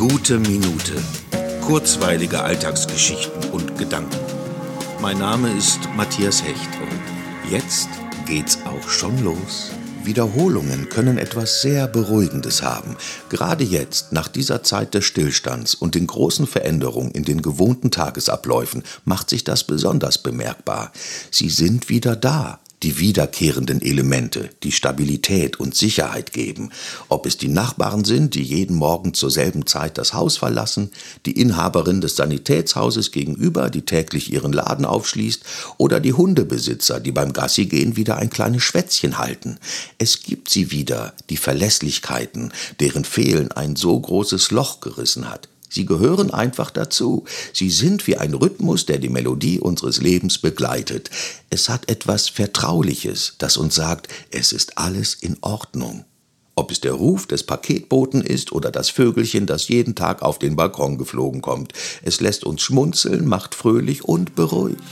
Gute Minute. Kurzweilige Alltagsgeschichten und Gedanken. Mein Name ist Matthias Hecht und jetzt geht's auch schon los. Wiederholungen können etwas sehr Beruhigendes haben. Gerade jetzt, nach dieser Zeit des Stillstands und den großen Veränderungen in den gewohnten Tagesabläufen, macht sich das besonders bemerkbar. Sie sind wieder da, die wiederkehrenden Elemente, die Stabilität und Sicherheit geben, ob es die Nachbarn sind, die jeden Morgen zur selben Zeit das Haus verlassen, die Inhaberin des Sanitätshauses gegenüber, die täglich ihren Laden aufschließt, oder die Hundebesitzer, die beim Gassigehen wieder ein kleines Schwätzchen halten. Es gibt sie wieder, die Verlässlichkeiten, deren Fehlen ein so großes Loch gerissen hat. Sie gehören einfach dazu. Sie sind wie ein Rhythmus, der die Melodie unseres Lebens begleitet. Es hat etwas Vertrauliches, das uns sagt, es ist alles in Ordnung. Ob es der Ruf des Paketboten ist oder das Vögelchen, das jeden Tag auf den Balkon geflogen kommt. Es lässt uns schmunzeln, macht fröhlich und beruhigt.